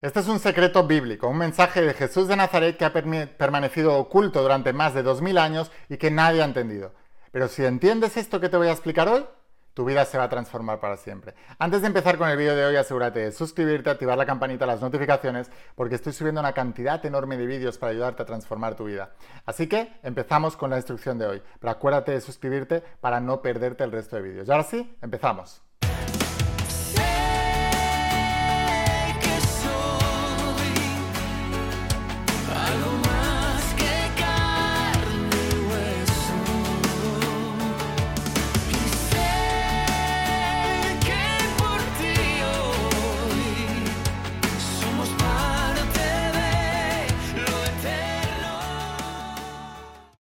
Este es un secreto bíblico, un mensaje de Jesús de Nazaret que ha permanecido oculto durante más de 2000 años y que nadie ha entendido. Pero si entiendes esto que te voy a explicar hoy, tu vida se va a transformar para siempre. Antes de empezar con el vídeo de hoy, asegúrate de suscribirte, activar la campanita, las notificaciones, porque estoy subiendo una cantidad enorme de vídeos para ayudarte a transformar tu vida. Así que empezamos con la instrucción de hoy. Pero acuérdate de suscribirte para no perderte el resto de vídeos. Y ahora sí, empezamos.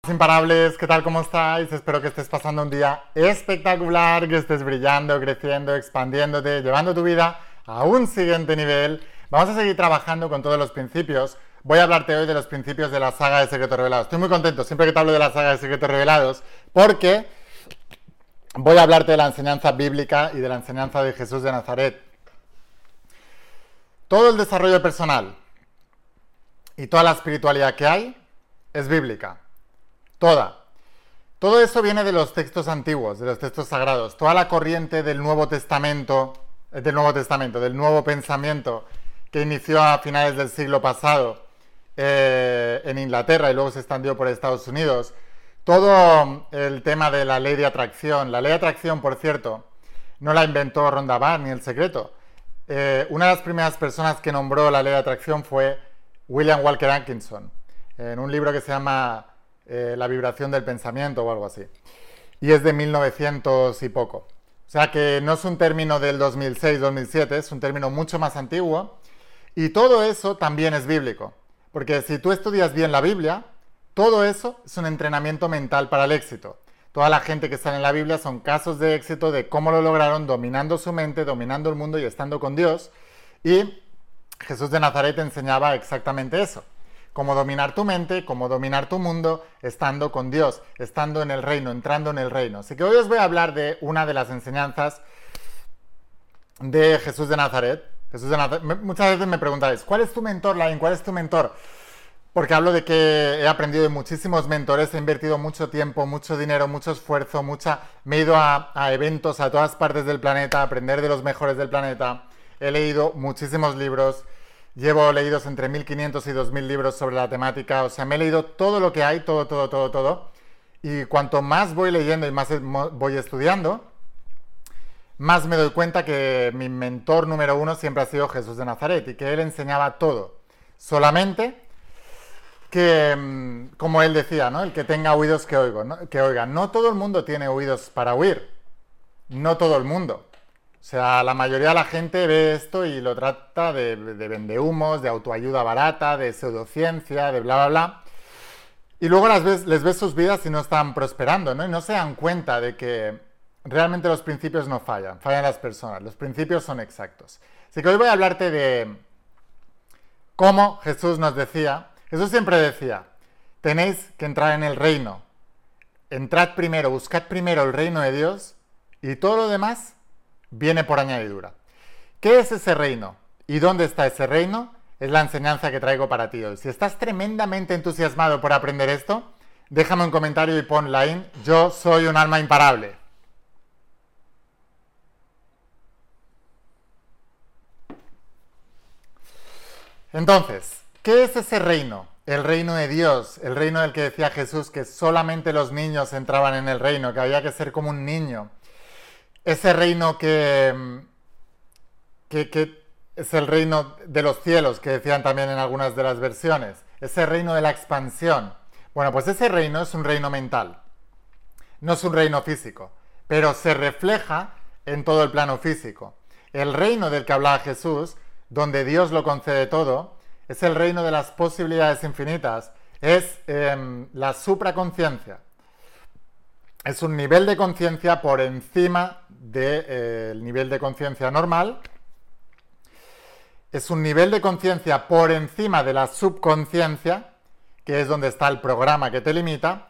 Imparables, ¿qué tal? ¿Cómo estáis? Espero que estés pasando un día espectacular, que estés brillando, creciendo, expandiéndote, llevando tu vida a un siguiente nivel. Vamos a seguir trabajando con todos los principios. Voy a hablarte hoy de los principios de la saga de Secretos Revelados. Estoy muy contento siempre que te hablo de la saga de Secretos Revelados porque voy a hablarte de la enseñanza bíblica y de la enseñanza de Jesús de Nazaret. Todo el desarrollo personal y toda la espiritualidad que hay es bíblica. Toda. Todo eso viene de los textos antiguos, de los textos sagrados. Toda la corriente del Nuevo Testamento, eh, del Nuevo Testamento, del nuevo pensamiento que inició a finales del siglo pasado eh, en Inglaterra y luego se extendió por Estados Unidos. Todo el tema de la ley de atracción. La ley de atracción, por cierto, no la inventó Ronda Barr ni el secreto. Eh, una de las primeras personas que nombró la ley de atracción fue William Walker Atkinson, en un libro que se llama eh, la vibración del pensamiento o algo así. Y es de 1900 y poco. O sea que no es un término del 2006-2007, es un término mucho más antiguo. Y todo eso también es bíblico. Porque si tú estudias bien la Biblia, todo eso es un entrenamiento mental para el éxito. Toda la gente que está en la Biblia son casos de éxito de cómo lo lograron dominando su mente, dominando el mundo y estando con Dios. Y Jesús de Nazaret enseñaba exactamente eso cómo dominar tu mente, cómo dominar tu mundo, estando con Dios, estando en el reino, entrando en el reino. Así que hoy os voy a hablar de una de las enseñanzas de Jesús de Nazaret. Jesús de Nazaret. Muchas veces me preguntáis, ¿cuál es tu mentor, Lain? ¿Cuál es tu mentor? Porque hablo de que he aprendido de muchísimos mentores, he invertido mucho tiempo, mucho dinero, mucho esfuerzo, mucha... me he ido a, a eventos a todas partes del planeta, a aprender de los mejores del planeta. He leído muchísimos libros, Llevo leídos entre 1500 y 2000 libros sobre la temática, o sea, me he leído todo lo que hay, todo, todo, todo, todo. Y cuanto más voy leyendo y más voy estudiando, más me doy cuenta que mi mentor número uno siempre ha sido Jesús de Nazaret y que él enseñaba todo. Solamente que, mm, como él decía, ¿no? El que tenga oídos que, que oiga. No todo el mundo tiene oídos para oír. No todo el mundo. O sea, la mayoría de la gente ve esto y lo trata de, de vendehumos, de autoayuda barata, de pseudociencia, de bla, bla, bla. Y luego las ves, les ves sus vidas y no están prosperando, ¿no? Y no se dan cuenta de que realmente los principios no fallan, fallan las personas, los principios son exactos. Así que hoy voy a hablarte de cómo Jesús nos decía, Jesús siempre decía, tenéis que entrar en el reino, entrad primero, buscad primero el reino de Dios y todo lo demás viene por añadidura. ¿Qué es ese reino? ¿Y dónde está ese reino? Es la enseñanza que traigo para ti hoy. Si estás tremendamente entusiasmado por aprender esto, déjame un comentario y pon line, yo soy un alma imparable. Entonces, ¿qué es ese reino? El reino de Dios, el reino del que decía Jesús que solamente los niños entraban en el reino, que había que ser como un niño ese reino que, que, es el reino de los cielos, que decían también en algunas de las versiones, ese reino de la expansión. Bueno, pues ese reino es un reino mental, no es un reino físico, pero se refleja en todo el plano físico. El reino del que hablaba Jesús, donde Dios lo concede todo, es el reino de las posibilidades infinitas, es em, la supraconciencia es un nivel de conciencia por encima del eh, nivel de conciencia normal. Es un nivel de conciencia por encima de la subconsciencia, que es donde está el programa que te limita.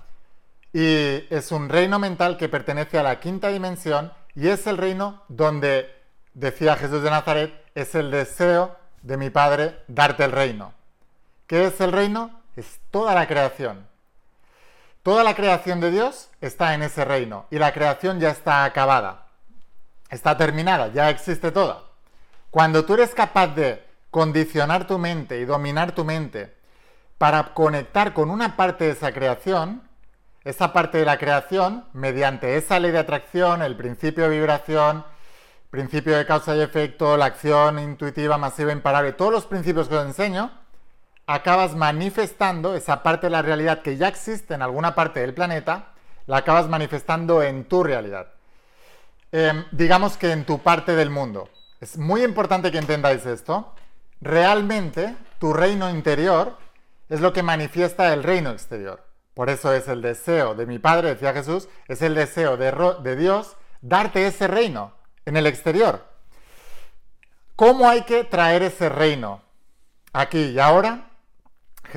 Y es un reino mental que pertenece a la quinta dimensión y es el reino donde, decía Jesús de Nazaret, es el deseo de mi Padre darte el reino. ¿Qué es el reino? Es toda la creación. Toda la creación de Dios está en ese reino y la creación ya está acabada, está terminada, ya existe toda. Cuando tú eres capaz de condicionar tu mente y dominar tu mente para conectar con una parte de esa creación, esa parte de la creación, mediante esa ley de atracción, el principio de vibración, principio de causa y efecto, la acción intuitiva, masiva, imparable, todos los principios que os enseño, acabas manifestando esa parte de la realidad que ya existe en alguna parte del planeta, la acabas manifestando en tu realidad. Em, digamos que en tu parte del mundo. Es muy importante que entendáis esto. Realmente, tu reino interior es lo que manifiesta el reino exterior. Por eso es el deseo de mi Padre, decía Jesús, es el deseo de, de Dios darte ese reino en el exterior. ¿Cómo hay que traer ese reino aquí y ahora?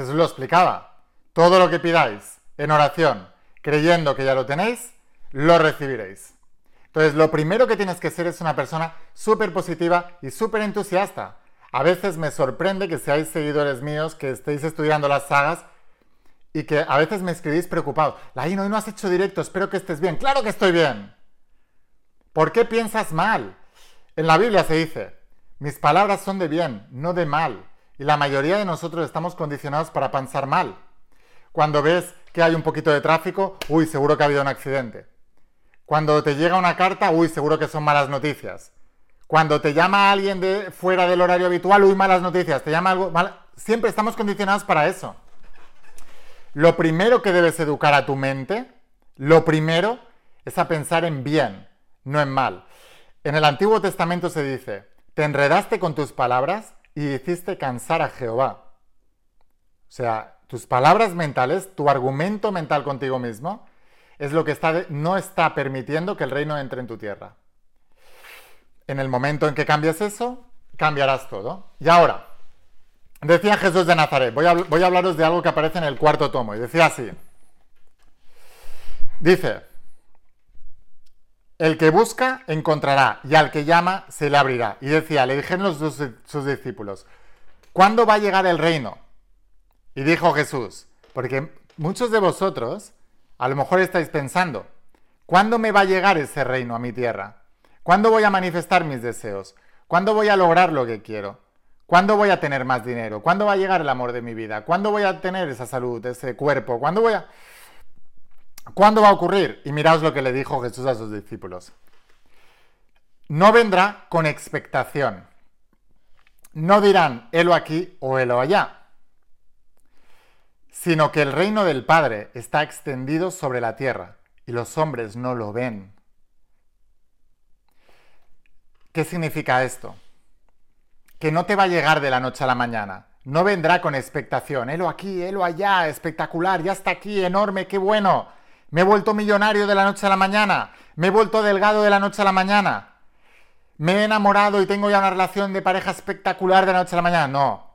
Jesús lo explicaba. Todo lo que pidáis en oración, creyendo que ya lo tenéis, lo recibiréis. Entonces, lo primero que tienes que ser es una persona súper positiva y súper entusiasta. A veces me sorprende que seáis seguidores míos, que estéis estudiando las sagas y que a veces me escribís preocupados. Laino, hoy no has hecho directo, espero que estés bien. ¡Claro que estoy bien! ¿Por qué piensas mal? En la Biblia se dice, mis palabras son de bien, no de mal. Y la mayoría de nosotros estamos condicionados para pensar mal. Cuando ves que hay un poquito de tráfico, uy, seguro que ha habido un accidente. Cuando te llega una carta, uy, seguro que son malas noticias. Cuando te llama alguien de fuera del horario habitual, uy, malas noticias. Te llama algo Siempre estamos condicionados para eso. Lo primero que debes educar a tu mente, lo primero es a pensar en bien, no en mal. En el Antiguo Testamento se dice, te enredaste con tus palabras y hiciste cansar a Jehová. O sea, tus palabras mentales, tu argumento mental contigo mismo, es lo que está no está permitiendo que el reino entre en tu tierra. En el momento en que cambias eso, cambiarás todo. Y ahora, decía Jesús de Nazaret, voy a, voy a hablaros de algo que aparece en el cuarto tomo, y decía así. Dice, el que busca, encontrará, y al que llama, se le abrirá. Y decía, le dijeron sus, sus discípulos, ¿cuándo va a llegar el reino? Y dijo Jesús, porque muchos de vosotros a lo mejor estáis pensando, ¿cuándo me va a llegar ese reino a mi tierra? ¿Cuándo voy a manifestar mis deseos? ¿Cuándo voy a lograr lo que quiero? ¿Cuándo voy a tener más dinero? ¿Cuándo va a llegar el amor de mi vida? ¿Cuándo voy a tener esa salud, ese cuerpo? ¿Cuándo voy a... ¿Cuándo va a ocurrir? Y miraos lo que le dijo Jesús a sus discípulos. No vendrá con expectación. No dirán, helo aquí o helo allá, sino que el reino del Padre está extendido sobre la tierra y los hombres no lo ven. ¿Qué significa esto? Que no te va a llegar de la noche a la mañana. No vendrá con expectación. Helo aquí, helo allá, espectacular, ya está aquí, enorme, qué bueno me he vuelto millonario de la noche a la mañana, me he vuelto delgado de la noche a la mañana, me he enamorado y tengo ya una relación de pareja espectacular de la noche a la mañana. No,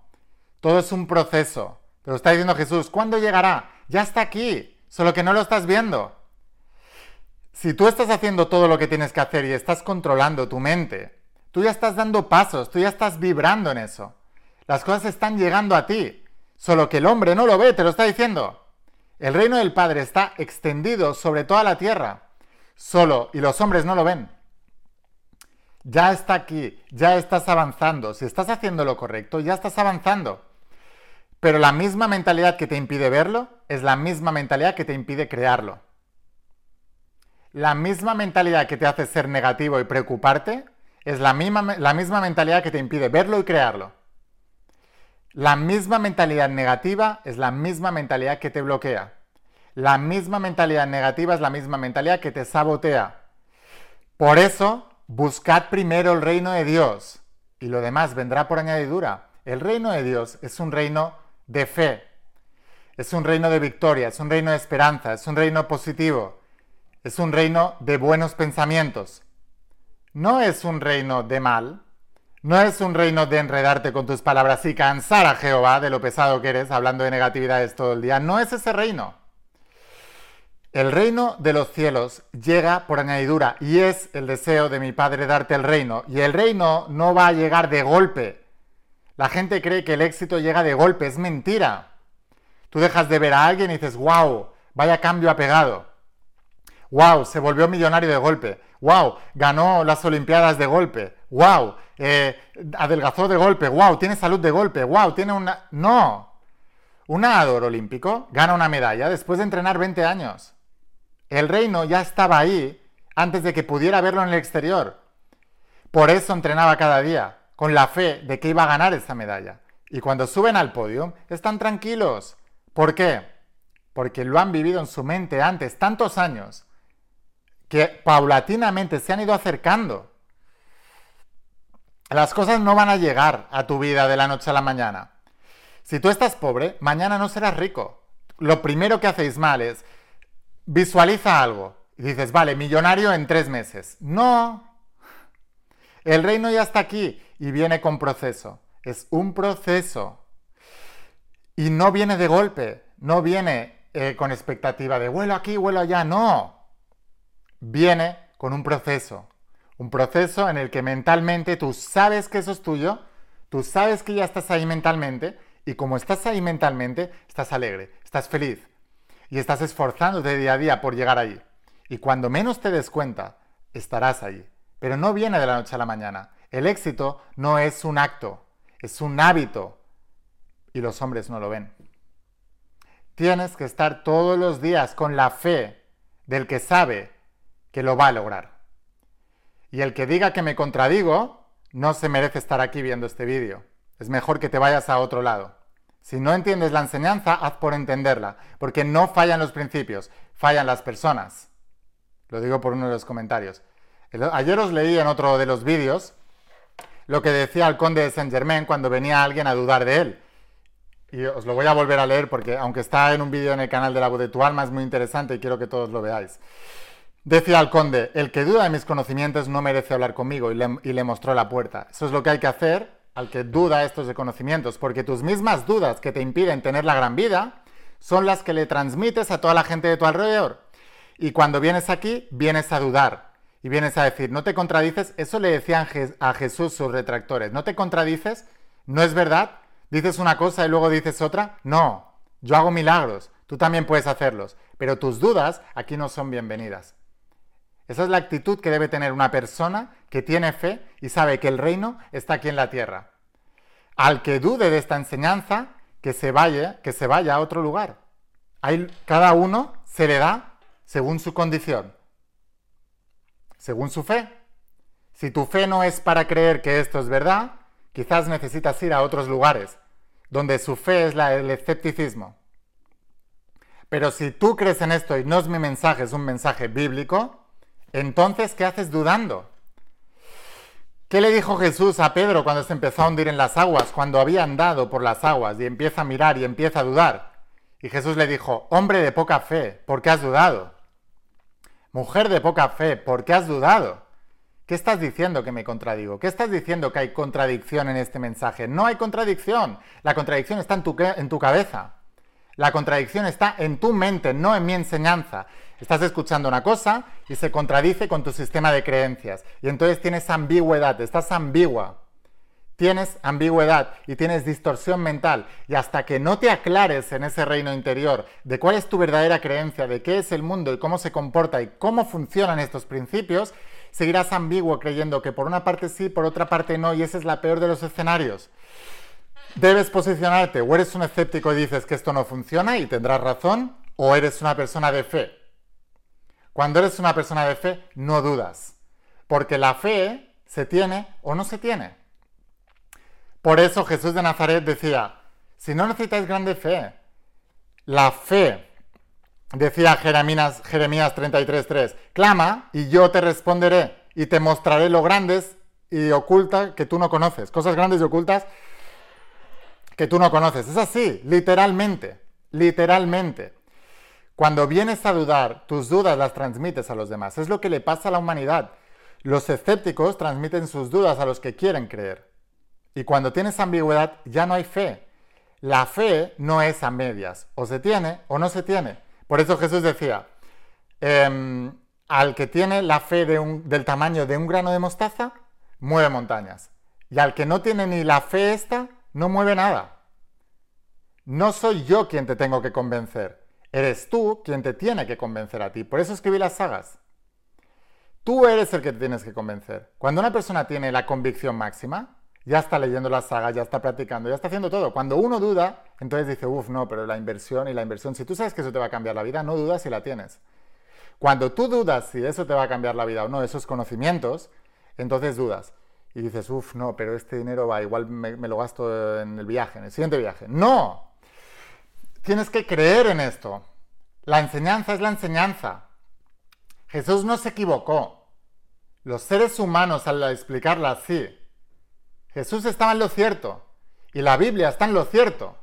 todo es un proceso. Pero está diciendo Jesús, ¿cuándo llegará? Ya está aquí, solo que no lo estás viendo. Si tú estás haciendo todo lo que tienes que hacer y estás controlando tu mente, tú ya estás dando pasos, tú ya estás vibrando en eso. Las cosas están llegando a ti, solo que el hombre no lo ve, te lo está diciendo. El reino del Padre está extendido sobre toda la tierra, solo, y los hombres no lo ven. Ya está aquí, ya estás avanzando. Si estás haciendo lo correcto, ya estás avanzando. Pero la misma mentalidad que te impide verlo es la misma mentalidad que te impide crearlo. La misma mentalidad que te hace ser negativo y preocuparte es la misma, la misma mentalidad que te impide verlo y crearlo. La misma mentalidad negativa es la misma mentalidad que te bloquea. La misma mentalidad negativa es la misma mentalidad que te sabotea. Por eso, buscad primero el reino de Dios y lo demás vendrá por añadidura. El reino de Dios es un reino de fe, es un reino de victoria, es un reino de esperanza, es un reino positivo, es un reino de buenos pensamientos. No es un reino de mal, no es un reino de enredarte con tus palabras y cansar a Jehová de lo pesado que eres, hablando de negatividades todo el día. No es ese reino. El reino de los cielos llega por añadidura y es el deseo de mi Padre darte el reino. Y el reino no va a llegar de golpe. La gente cree que el éxito llega de golpe, es mentira. Tú dejas de ver a alguien y dices, wow, vaya cambio ha pegado. Wow, se volvió millonario de golpe. Wow, ganó las Olimpiadas de golpe. Wow, eh, adelgazó de golpe. Wow, tiene salud de golpe. Wow, tiene una... No. Un nadador olímpico gana una medalla después de entrenar 20 años. El reino ya estaba ahí antes de que pudiera verlo en el exterior. Por eso entrenaba cada día, con la fe de que iba a ganar esa medalla. Y cuando suben al podio, están tranquilos. ¿Por qué? Porque lo han vivido en su mente antes tantos años que paulatinamente se han ido acercando. Las cosas no van a llegar a tu vida de la noche a la mañana. Si tú estás pobre, mañana no serás rico. Lo primero que hacéis mal es visualiza algo y dices, vale, millonario en tres meses. No. El reino ya está aquí y viene con proceso. Es un proceso. Y no viene de golpe, no viene eh, con expectativa de vuelo aquí, vuelo allá, no. Viene con un proceso. Un proceso en el que mentalmente tú sabes que eso es tuyo, tú sabes que ya estás ahí mentalmente y como estás ahí mentalmente, estás alegre, estás feliz y estás esforzándote día a día por llegar ahí. Y cuando menos te des cuenta, estarás ahí. Pero no viene de la noche a la mañana. El éxito no es un acto, es un hábito. Y los hombres no lo ven. Tienes que estar todos los días con la fe del que sabe que lo va a lograr. Y el que diga que me contradigo, no se merece estar aquí viendo este vídeo. Es mejor que te vayas a otro lado. Si no entiendes la enseñanza, haz por entenderla, porque no fallan los principios, fallan las personas. Lo digo por uno de los comentarios. Ayer os leí en otro de los vídeos lo que decía el conde de Saint Germain cuando venía alguien a dudar de él. Y os lo voy a volver a leer porque aunque está en un vídeo en el canal de la voz de tu alma es muy interesante y quiero que todos lo veáis. Decía el conde, el que duda de mis conocimientos no merece hablar conmigo y le, y le mostró la puerta. Eso es lo que hay que hacer al que duda estos de conocimientos, porque tus mismas dudas que te impiden tener la gran vida son las que le transmites a toda la gente de tu alrededor. Y cuando vienes aquí, vienes a dudar y vienes a decir, no te contradices, eso le decían a Jesús sus retractores, no te contradices, no es verdad, dices una cosa y luego dices otra, no, yo hago milagros, tú también puedes hacerlos, pero tus dudas aquí no son bienvenidas. Esa es la actitud que debe tener una persona que tiene fe y sabe que el reino está aquí en la tierra. Al que dude de esta enseñanza, que se vaya, que se vaya a otro lugar. cada uno se le da según su condición, según su fe. Si tu fe no es para creer que esto es verdad, quizás necesitas ir a otros lugares, donde su fe es el escepticismo. Pero si tú crees en esto y no es mi mensaje, es un mensaje bíblico, entonces, ¿qué haces dudando? ¿Qué le dijo Jesús a Pedro cuando se empezó a hundir en las aguas, cuando había andado por las aguas y empieza a mirar y empieza a dudar? Y Jesús le dijo, hombre de poca fe, ¿por qué has dudado? Mujer de poca fe, ¿por qué has dudado? ¿Qué estás diciendo que me contradigo? ¿Qué estás diciendo que hay contradicción en este mensaje? No hay contradicción. La contradicción está en tu, en tu cabeza. La contradicción está en tu mente, no en mi enseñanza. Estás escuchando una cosa y se contradice con tu sistema de creencias. Y entonces tienes ambigüedad, estás ambigua. Tienes ambigüedad y tienes distorsión mental. Y hasta que no te aclares en ese reino interior de cuál es tu verdadera creencia, de qué es el mundo y cómo se comporta y cómo funcionan estos principios, seguirás ambiguo creyendo que por una parte sí, por otra parte no, y ese es la peor de los escenarios. Debes posicionarte, o eres un escéptico y dices que esto no funciona y tendrás razón, o eres una persona de fe cuando eres una persona de fe, no dudas, porque la fe se tiene o no se tiene. Por eso Jesús de Nazaret decía, si no necesitáis grande fe, la fe, decía Jeremías, Jeremías 33.3, clama y yo te responderé y te mostraré lo grandes y ocultas que tú no conoces, cosas grandes y ocultas que tú no conoces. Es así, literalmente, literalmente. Cuando vienes a dudar, tus dudas las transmites a los demás. Es lo que le pasa a la humanidad. Los escépticos transmiten sus dudas a los que quieren creer. Y cuando tienes ambigüedad, ya no hay fe. La fe no es a medias. O se tiene o no se tiene. Por eso Jesús decía, em, al que tiene la fe del tamaño de un grano de mostaza, mueve montañas. Y al que no tiene ni la fe esta, no mueve nada. No soy yo quien te tengo que convencer. Eres tú quien te tiene que convencer a ti. Por eso escribí las sagas. Tú eres el que te tienes que convencer. Cuando una persona tiene la convicción máxima, ya está leyendo las sagas, ya está practicando, ya está haciendo todo. Cuando uno duda, entonces dice, uff, no, pero la inversión y la inversión, si tú sabes que eso te va a cambiar la vida, no dudas si la tienes. Cuando tú dudas si eso te va a cambiar la vida o no, esos conocimientos, entonces dudas. Y dices, uff, no, pero este dinero va, igual me, me lo gasto en el viaje, en el siguiente viaje. No, tienes que creer en esto. La enseñanza es la enseñanza. Jesús no se equivocó. Los seres humanos al explicarla así, Jesús estaba en lo cierto y la Biblia está en lo cierto.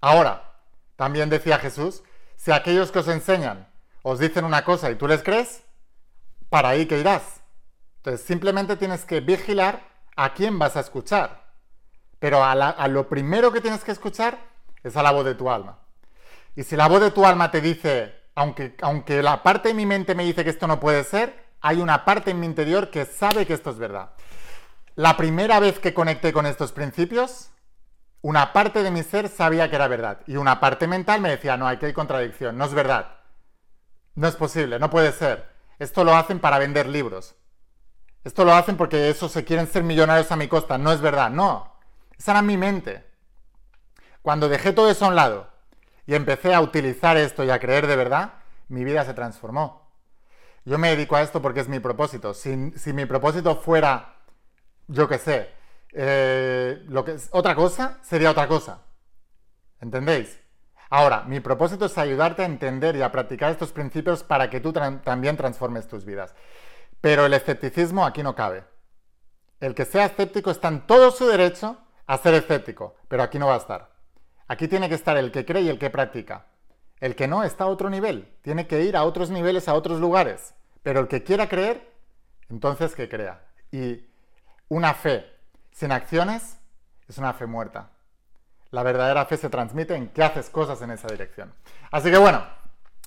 Ahora, también decía Jesús, si aquellos que os enseñan os dicen una cosa y tú les crees, para ahí que irás. Entonces simplemente tienes que vigilar a quién vas a escuchar. Pero a, a, lo primero que tienes que escuchar es a la voz de tu alma. Y si la voz de tu alma te dice, aunque, aunque la parte de mi mente me dice que esto no puede ser, hay una parte en mi interior que sabe que esto es verdad. La primera vez que conecté con estos principios, una parte de mi ser sabía que era verdad y una parte mental me decía, no, aquí hay contradicción, no es verdad. No es posible, no puede ser. Esto lo hacen para vender libros. Esto lo hacen porque eso se quieren ser millonarios a mi costa. No es verdad, no. Esa era mi mente. Cuando dejé todo eso a un lado y empecé a utilizar esto y a creer de verdad, mi vida se transformó. Yo me dedico a esto porque es mi propósito. Si, mi propósito fuera yo qué sé, eh, lo que es otra cosa sería otra cosa. ¿Entendéis? Ahora, mi propósito es ayudarte a entender y a practicar estos principios para que tú también transformes tus vidas. Pero el escepticismo aquí no cabe. El que sea escéptico está en todo su derecho a ser escéptico, pero aquí no va a estar. Aquí tiene que estar el que cree y el que practica. El que no está a otro nivel, tiene que ir a otros niveles, a otros lugares. Pero el que quiera creer, entonces que crea. Y una fe sin acciones es una fe muerta. La verdadera fe se transmite en que haces cosas en esa dirección. Así que bueno,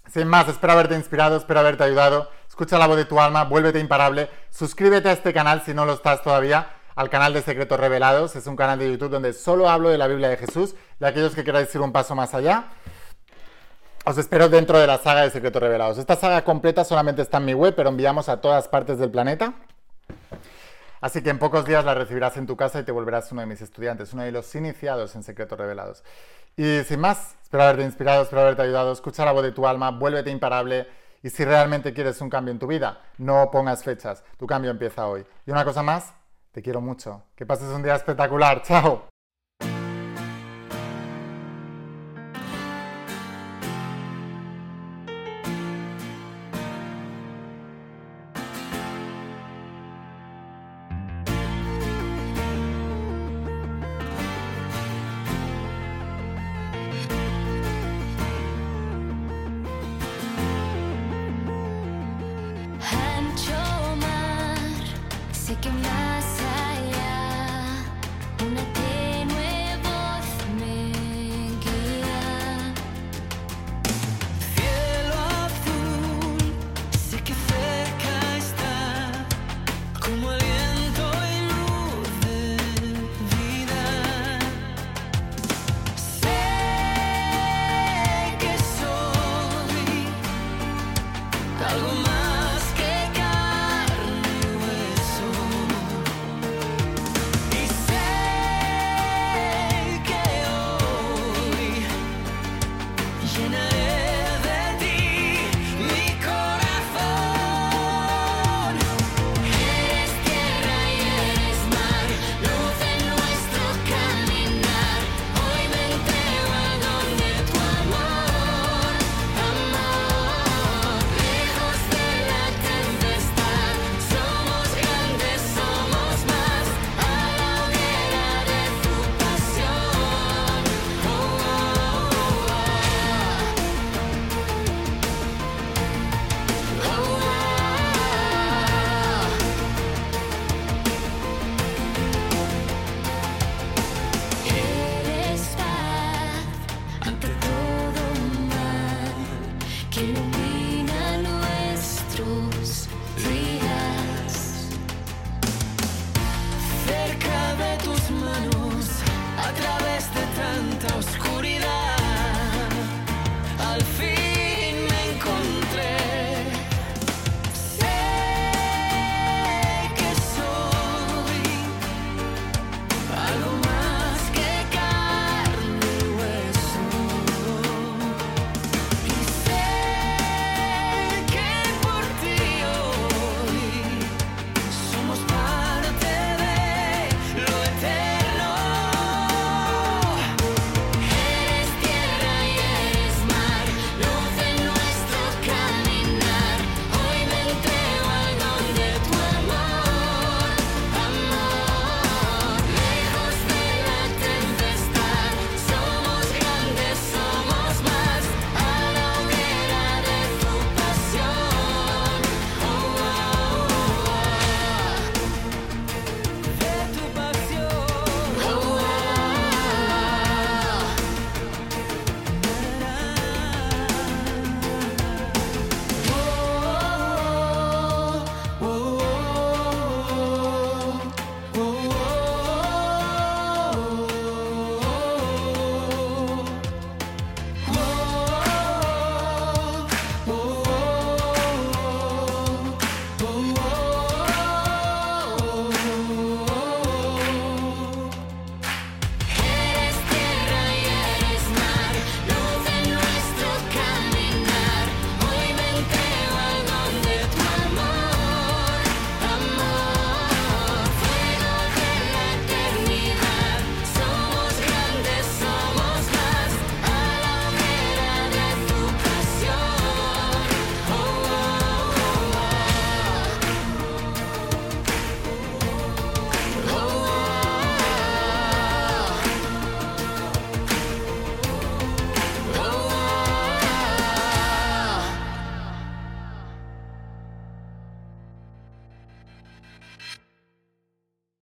sin más, espero haberte inspirado, espero haberte ayudado. Escucha la voz de tu alma, vuélvete imparable. Suscríbete a este canal si no lo estás todavía, al canal de Secretos Revelados. Es un canal de YouTube donde solo hablo de la Biblia de Jesús y aquellos que queráis ir un paso más allá. Os espero dentro de la saga de Secretos Revelados. Esta saga completa solamente está en mi web, pero enviamos a todas partes del planeta. Así que en pocos días la recibirás en tu casa y te volverás uno de mis estudiantes, uno de los iniciados en secretos revelados. Y sin más, espero haberte inspirado, espero haberte ayudado. Escucha la voz de tu alma, vuélvete imparable. Y si realmente quieres un cambio en tu vida, no pongas fechas. Tu cambio empieza hoy. Y una cosa más, te quiero mucho. Que pases un día espectacular. Chao.